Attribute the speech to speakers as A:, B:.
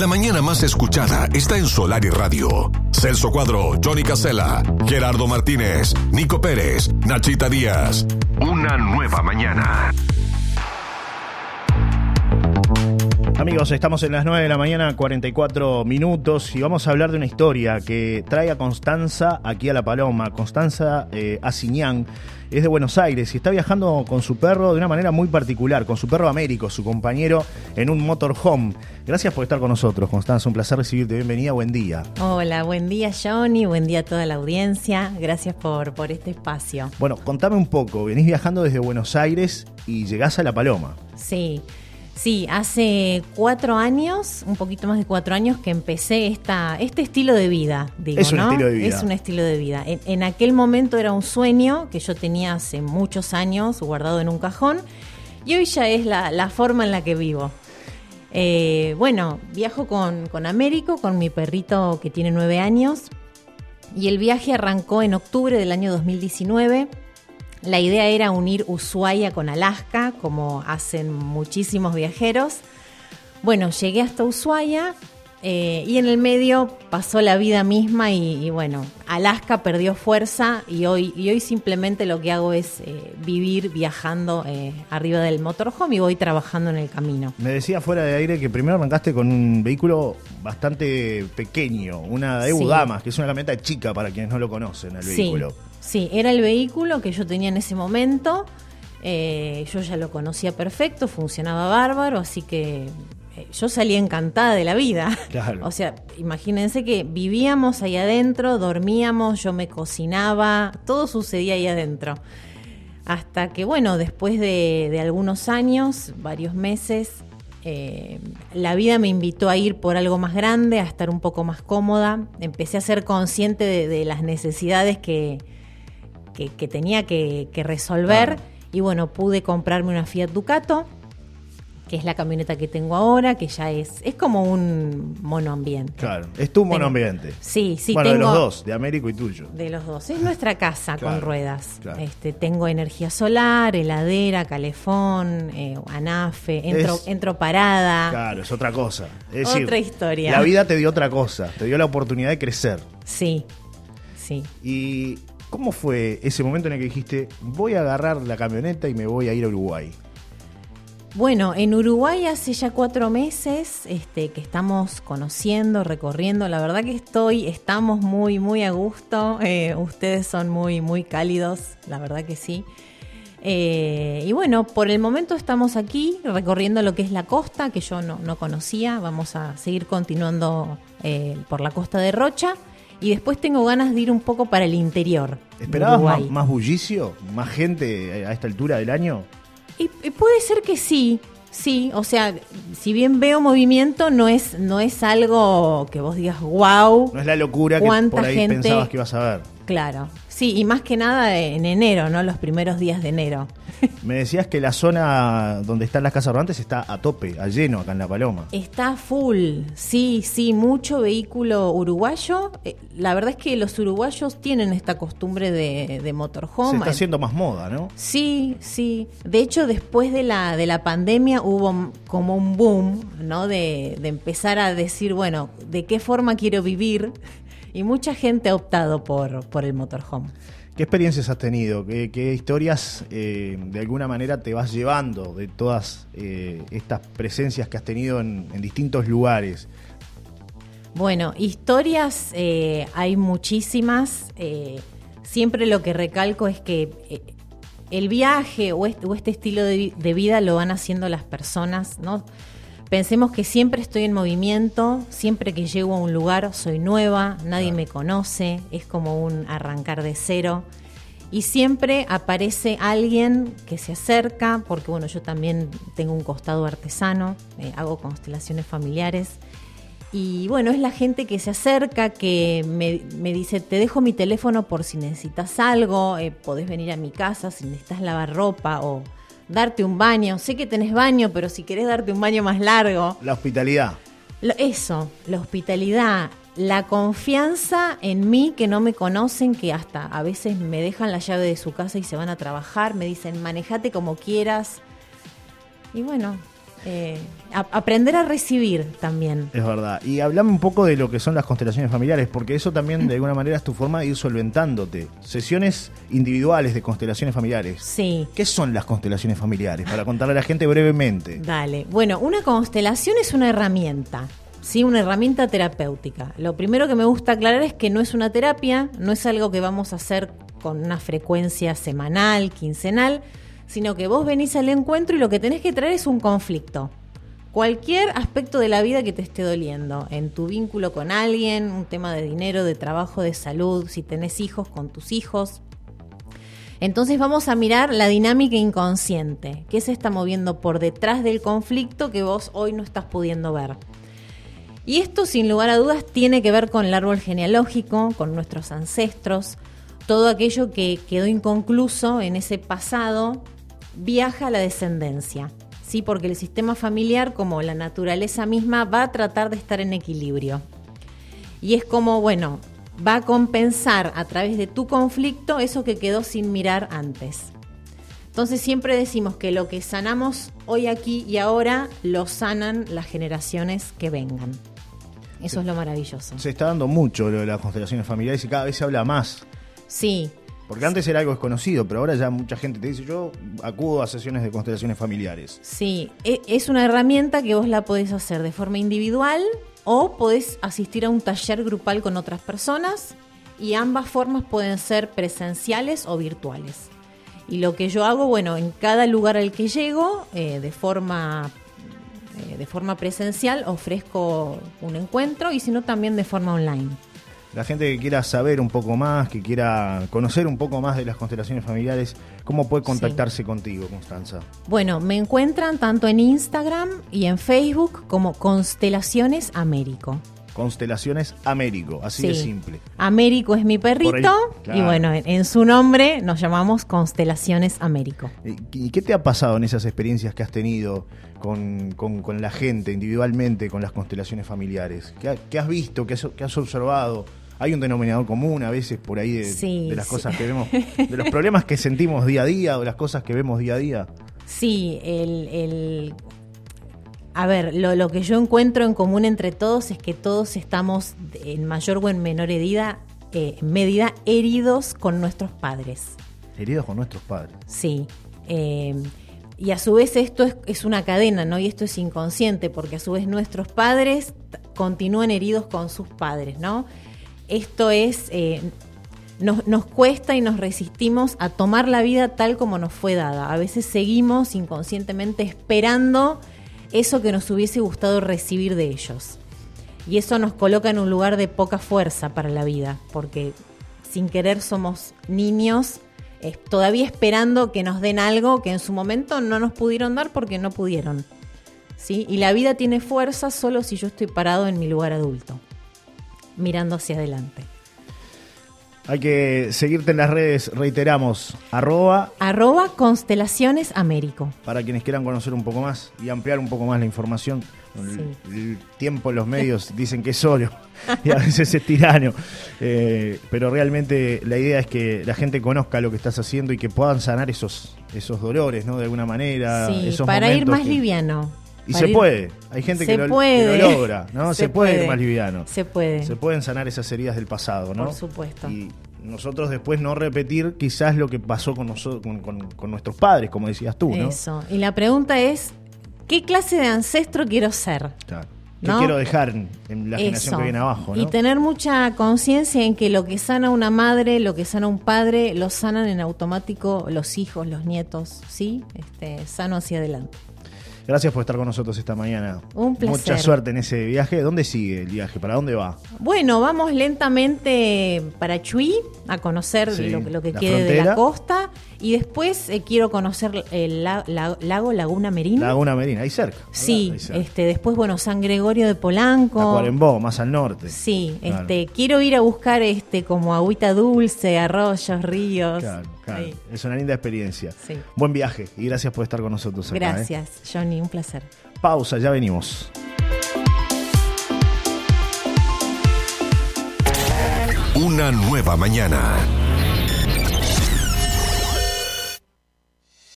A: La mañana más escuchada está en Solar y Radio. Celso Cuadro, Johnny Casella, Gerardo Martínez, Nico Pérez, Nachita Díaz. Una nueva mañana.
B: Amigos, estamos en las 9 de la mañana, 44 minutos, y vamos a hablar de una historia que trae a Constanza aquí a La Paloma. Constanza eh, Asiñán es de Buenos Aires y está viajando con su perro de una manera muy particular, con su perro Américo, su compañero, en un motorhome. Gracias por estar con nosotros, Constanza. Un placer recibirte. Bienvenida, buen día.
C: Hola, buen día, Johnny. Buen día a toda la audiencia. Gracias por, por este espacio.
B: Bueno, contame un poco. Venís viajando desde Buenos Aires y llegás a La Paloma.
C: Sí. Sí, hace cuatro años, un poquito más de cuatro años, que empecé esta, este estilo de vida. Digo,
B: es un
C: ¿no?
B: estilo de vida.
C: Es un estilo de vida. En, en, aquel momento era un sueño que yo tenía hace muchos años guardado en un cajón y hoy ya es la, la forma en la que vivo. Eh, bueno, viajo con, con Américo, con mi perrito que tiene nueve años y el viaje arrancó en octubre del año 2019 la idea era unir Ushuaia con Alaska, como hacen muchísimos viajeros. Bueno, llegué hasta Ushuaia eh, y en el medio pasó la vida misma y, y, bueno, Alaska perdió fuerza y hoy, y hoy simplemente lo que hago es eh, vivir viajando eh, arriba del motorhome y voy trabajando en el camino.
B: Me decía fuera de aire que primero arrancaste con un vehículo bastante pequeño, una Daewoo sí. Damas, que es una camioneta chica para quienes no lo conocen, el
C: sí.
B: vehículo.
C: Sí, era el vehículo que yo tenía en ese momento. Yo ya lo conocía perfecto, funcionaba bárbaro, así que yo salía encantada de la vida.
B: Claro.
C: O sea, imagínense que vivíamos ahí adentro, dormíamos, yo me cocinaba, todo sucedía ahí adentro. Hasta que, bueno, después de, de algunos años, varios meses, eh, la vida me invitó a ir por algo más grande, a estar un poco más cómoda. Empecé a ser consciente de, de las necesidades que, que, que tenía que, que resolver.
B: Claro.
C: Y bueno, pude comprarme una Fiat Ducato, que es la camioneta que tengo ahora, que ya es, es como un monoambiente.
B: Claro, es tu monoambiente.
C: Sí, sí,
B: bueno,
C: tengo.
B: de los dos, de Américo y tuyo.
C: De los dos. Es nuestra casa
B: Claro,
C: con ruedas.
B: claro.
C: Este, tengo energía solar, heladera, calefón, eh, anafe, entro,
B: Es-
C: entro parada.
B: Claro, es otra cosa. Es
C: Otra
B: decir,
C: historia.
B: La vida te dio otra cosa, te dio la oportunidad de crecer.
C: Sí, sí.
B: ¿Y cómo fue ese momento en el que dijiste, voy a agarrar la camioneta y me voy a ir a Uruguay?
C: Bueno, en Uruguay hace ya cuatro meses este, que estamos conociendo, recorriendo. La verdad que estoy, estamos muy, muy a gusto. Eh, ustedes son muy, muy cálidos, la verdad que sí. Eh, y bueno, por el momento estamos aquí recorriendo lo que es la costa, que yo no, no conocía. Vamos a seguir continuando eh, por la costa de Rocha. Y después tengo ganas de ir un poco para el interior.
B: ¿Esperabas más, más bullicio? ¿Más gente a esta altura del año?
C: Y, y puede ser que sí, sí. O sea, si bien veo movimiento, no es, no es algo que vos digas, wow.
B: No es la locura que
C: ¿Cuánta
B: por ahí
C: gente?
B: pensabas que ibas a ver.
C: Claro, sí, y más que nada en enero, ¿no? Los primeros días de enero.
B: Me decías que la zona donde están las casas rodantes está a tope, a lleno acá en La Paloma.
C: Está full, sí, sí, mucho vehículo uruguayo. Eh, La verdad es que los uruguayos tienen esta costumbre de, de motorhome.
B: Se está haciendo más moda, ¿no?
C: Sí, sí. De hecho, después de la, de la pandemia hubo como un boom, ¿no? De, de empezar a decir, bueno, ¿de qué forma quiero vivir? Y mucha gente ha optado por, por el motorhome.
B: ¿Qué experiencias has tenido? ¿Qué, qué historias eh, de alguna manera te vas llevando de todas eh, estas presencias que has tenido en, en distintos lugares?
C: Bueno, historias eh, hay muchísimas. siempre lo que recalco es que el viaje o este, o este estilo de vida lo van haciendo las personas, ¿no? Pensemos que siempre estoy en movimiento, siempre que llego a un lugar soy nueva, nadie
B: Claro.
C: me conoce, es como un arrancar de cero. Y siempre aparece alguien que se acerca, porque bueno, yo también tengo un costado artesano, eh, hago constelaciones familiares. Y bueno, es la gente que se acerca, que me, me dice, te dejo mi teléfono por si necesitas algo, eh, podés venir a mi casa si necesitas lavar ropa o darte un baño. Sé que tenés baño, pero si querés darte un baño más largo.
B: La hospitalidad.
C: Lo- Eso, la hospitalidad, la confianza en mí que no me conocen, que hasta a veces me dejan la llave de su casa y se van a trabajar, me dicen, manejate como quieras. Y bueno, Eh, aprender a recibir también.
B: Es verdad. Y hablame un poco de lo que son las constelaciones familiares, porque eso también de alguna manera es tu forma de ir solventándote. Sesiones individuales de constelaciones familiares.
C: Sí.
B: ¿Qué son las constelaciones familiares? Para contarle a la gente brevemente.
C: Dale. Bueno, una constelación es una herramienta. Sí, una herramienta terapéutica. Lo primero que me gusta aclarar es que no es una terapia, no es algo que vamos a hacer con una frecuencia semanal, quincenal, sino que vos venís al encuentro y lo que tenés que traer es un conflicto. Cualquier aspecto de la vida que te esté doliendo, en tu vínculo con alguien, un tema de dinero, de trabajo, de salud, si tenés hijos, con tus hijos. Entonces vamos a mirar la dinámica inconsciente, qué se está moviendo por detrás del conflicto que vos hoy no estás pudiendo ver. Y esto, sin lugar a dudas, tiene que ver con el árbol genealógico, con nuestros ancestros, todo aquello que quedó inconcluso en ese pasado viaja a la descendencia, ¿sí? porque el sistema familiar, como la naturaleza misma, va a tratar de estar en equilibrio. Y es como, bueno, va a compensar a través de tu conflicto eso que quedó sin mirar antes. Entonces siempre decimos que lo que sanamos hoy aquí y ahora lo sanan las generaciones que vengan. Eso es lo maravilloso.
B: Se está dando mucho lo de las constelaciones familiares y cada vez se habla más.
C: Sí.
B: Porque antes era algo desconocido, pero ahora ya mucha gente te dice, yo acudo a sesiones de constelaciones familiares.
C: Sí, e, es una herramienta que vos la podés hacer de forma individual o podés asistir a un taller grupal con otras personas y ambas formas pueden ser presenciales o virtuales. Y lo que yo hago, bueno, en cada lugar al que llego, eh, de forma eh, de forma presencial ofrezco un encuentro y si no también de forma online.
B: La gente que quiera saber un poco más, que quiera conocer un poco más de las constelaciones familiares, ¿cómo puede contactarse contigo, Constanza?
C: Bueno, me encuentran tanto en Instagram y en Facebook como Constelaciones Américo.
B: Constelaciones Américo, así de simple.
C: Américo es mi perrito y bueno, en, su nombre nos llamamos Constelaciones Américo.
B: ¿Y qué te ha pasado en esas experiencias que has tenido con, la gente individualmente, con las constelaciones familiares? ¿Qué, has visto, qué has, observado? Hay un denominador común a veces por ahí de, las cosas que vemos, de los problemas que sentimos día a día o las cosas que vemos día a día.
C: Sí, el a ver, lo, que yo encuentro en común entre todos es que todos estamos en mayor o en menor medida, eh, medida heridos con nuestros padres.
B: Heridos con nuestros padres.
C: Sí. Eh, y a su vez esto es, una cadena, ¿no? Y esto es inconsciente, porque a su vez nuestros padres continúan heridos con sus padres, ¿no? Esto es, eh, nos, nos, cuesta y nos resistimos a tomar la vida tal como nos fue dada. A veces seguimos inconscientemente esperando eso que nos hubiese gustado recibir de ellos. Y eso nos coloca en un lugar de poca fuerza para la vida, porque sin querer somos niños todavía esperando que nos den algo que en su momento no nos pudieron dar porque no pudieron. ¿sí? Y la vida tiene fuerza solo si yo estoy parado en mi lugar adulto, mirando hacia adelante.
B: Hay que seguirte en las redes, reiteramos, arroba...
C: Arroba Constelaciones Américo.
B: Para quienes quieran conocer un poco más y ampliar un poco más la información. El, tiempo en los medios dicen que es solo y a veces es tirano. Eh, pero realmente la idea es que la gente conozca lo que estás haciendo y que puedan sanar esos, esos dolores, ¿no? De alguna manera.
C: Sí, para ir más liviano.
B: Y se puede. Hay gente que lo, logra, ¿no? Se, puede, ir más liviano.
C: Se puede.
B: Se pueden sanar esas heridas del pasado, ¿no?
C: Por supuesto.
B: Y nosotros después no repetir quizás lo que pasó con, nosotros, con, nuestros padres, como decías tú, ¿no?
C: Eso. Y la pregunta es, ¿qué clase de ancestro quiero ser?
B: Claro. ¿Qué quiero dejar en la generación que viene abajo?
C: Y tener mucha conciencia en que lo que sana una madre, lo que sana un padre, lo sanan en automático los hijos, los nietos, ¿sí? Este, sano hacia adelante.
B: Gracias por estar con nosotros esta mañana.
C: Un placer.
B: Mucha suerte en ese viaje. ¿Dónde sigue el viaje? ¿Para dónde va?
C: Bueno, vamos lentamente para Chuy a conocer lo, que quede de la costa y después eh, quiero conocer el lago Laguna Merina.
B: Laguna Merina, ahí cerca.
C: Sí, este después bueno San Gregorio de Polanco.
B: Tacuarembó, más al norte.
C: Sí, este quiero ir a buscar este como agüita dulce, arroyos, ríos.
B: Claro, claro. Es una linda experiencia. Sí. Buen viaje y gracias por estar con nosotros.
C: Acá, ¿eh? gracias, Un placer.
B: Pausa, ya venimos.
A: Una nueva mañana